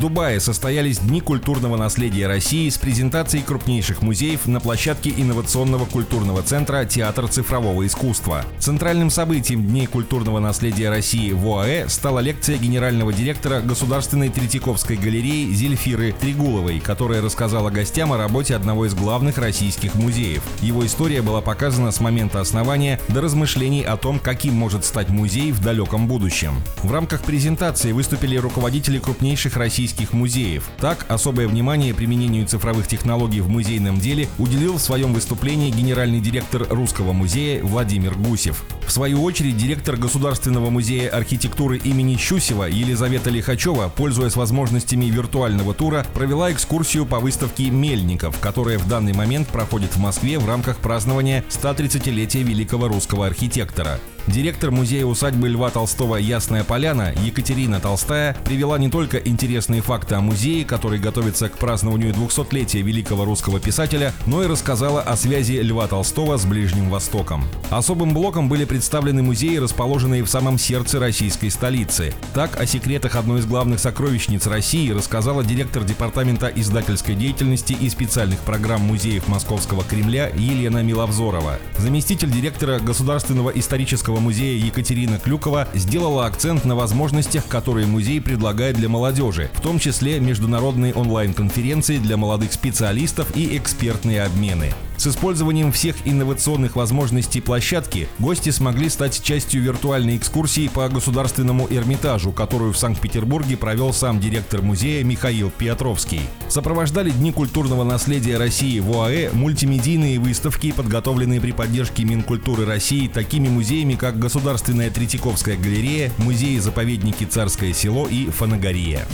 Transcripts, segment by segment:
В Дубае состоялись Дни культурного наследия России с презентацией крупнейших музеев на площадке инновационного культурного центра «Театр цифрового искусства». Центральным событием Дней культурного наследия России в ОАЭ стала лекция генерального директора Государственной Третьяковской галереи Зельфиры Тригуловой, которая рассказала гостям о работе одного из главных российских музеев. Его история была показана с момента основания до размышлений о том, каким может стать музей в далеком будущем. В рамках презентации выступили руководители крупнейших российских российских музеев. Так, особое внимание применению цифровых технологий в музейном деле уделил в своем выступлении генеральный директор Русского музея Владимир Гусев. В свою очередь, директор Государственного музея архитектуры имени Щусева Елизавета Лихачева, пользуясь возможностями виртуального тура, провела экскурсию по выставке «Мельников», которая в данный момент проходит в Москве в рамках празднования 130-летия великого русского архитектора. Директор музея-усадьбы Льва Толстого «Ясная поляна» Екатерина Толстая привела не только интересные факты о музее, который готовится к празднованию 200-летия великого русского писателя, но и рассказала о связи Льва Толстого с Ближним Востоком. Особым блоком были представлены музеи, расположенные в самом сердце российской столицы. Так, о секретах одной из главных сокровищниц России рассказала директор Департамента издательской деятельности и специальных программ музеев Московского Кремля Елена Миловзорова. Заместитель директора Государственного Исторического музея Екатерина Клюкова сделала акцент на возможностях, которые музей предлагает для молодежи, в том числе международные онлайн-конференции для молодых специалистов и экспертные обмены. С использованием всех инновационных возможностей площадки гости смогли стать частью виртуальной экскурсии по Государственному Эрмитажу, которую в Санкт-Петербурге провел сам директор музея Михаил Петровский. Сопровождали Дни культурного наследия России в ОАЭ мультимедийные выставки, подготовленные при поддержке Минкультуры России такими музеями, как Государственная Третьяковская галерея, музеи-заповедники Царское село и Фанагория.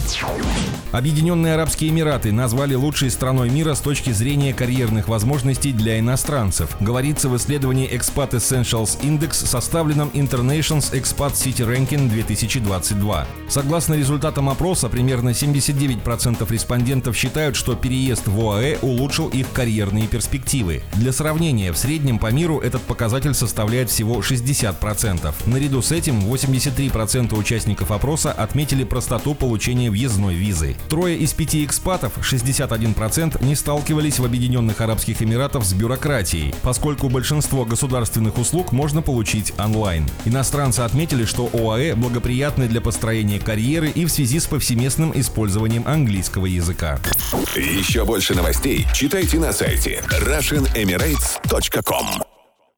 Объединенные Арабские Эмираты назвали лучшей страной мира с точки зрения карьерных возможностей для иностранцев, говорится в исследовании Expat Essentials Index, составленном Internationals Expat City Ranking 2022. Согласно результатам опроса, примерно 79% респондентов считают, что переезд в ОАЭ улучшил их карьерные перспективы. Для сравнения, в среднем по миру этот показатель составляет всего 60%. Наряду с этим 83% участников опроса отметили простоту получения въездной визы. Трое из пяти экспатов, 61%, не сталкивались в Объединенных Арабских Эмиратах с бюрократией, поскольку большинство государственных услуг можно получить онлайн. Иностранцы отметили, что ОАЭ благоприятны для построения карьеры и в связи с повсеместным использованием английского языка. Еще больше новостей читайте на сайте RussianEmirates.com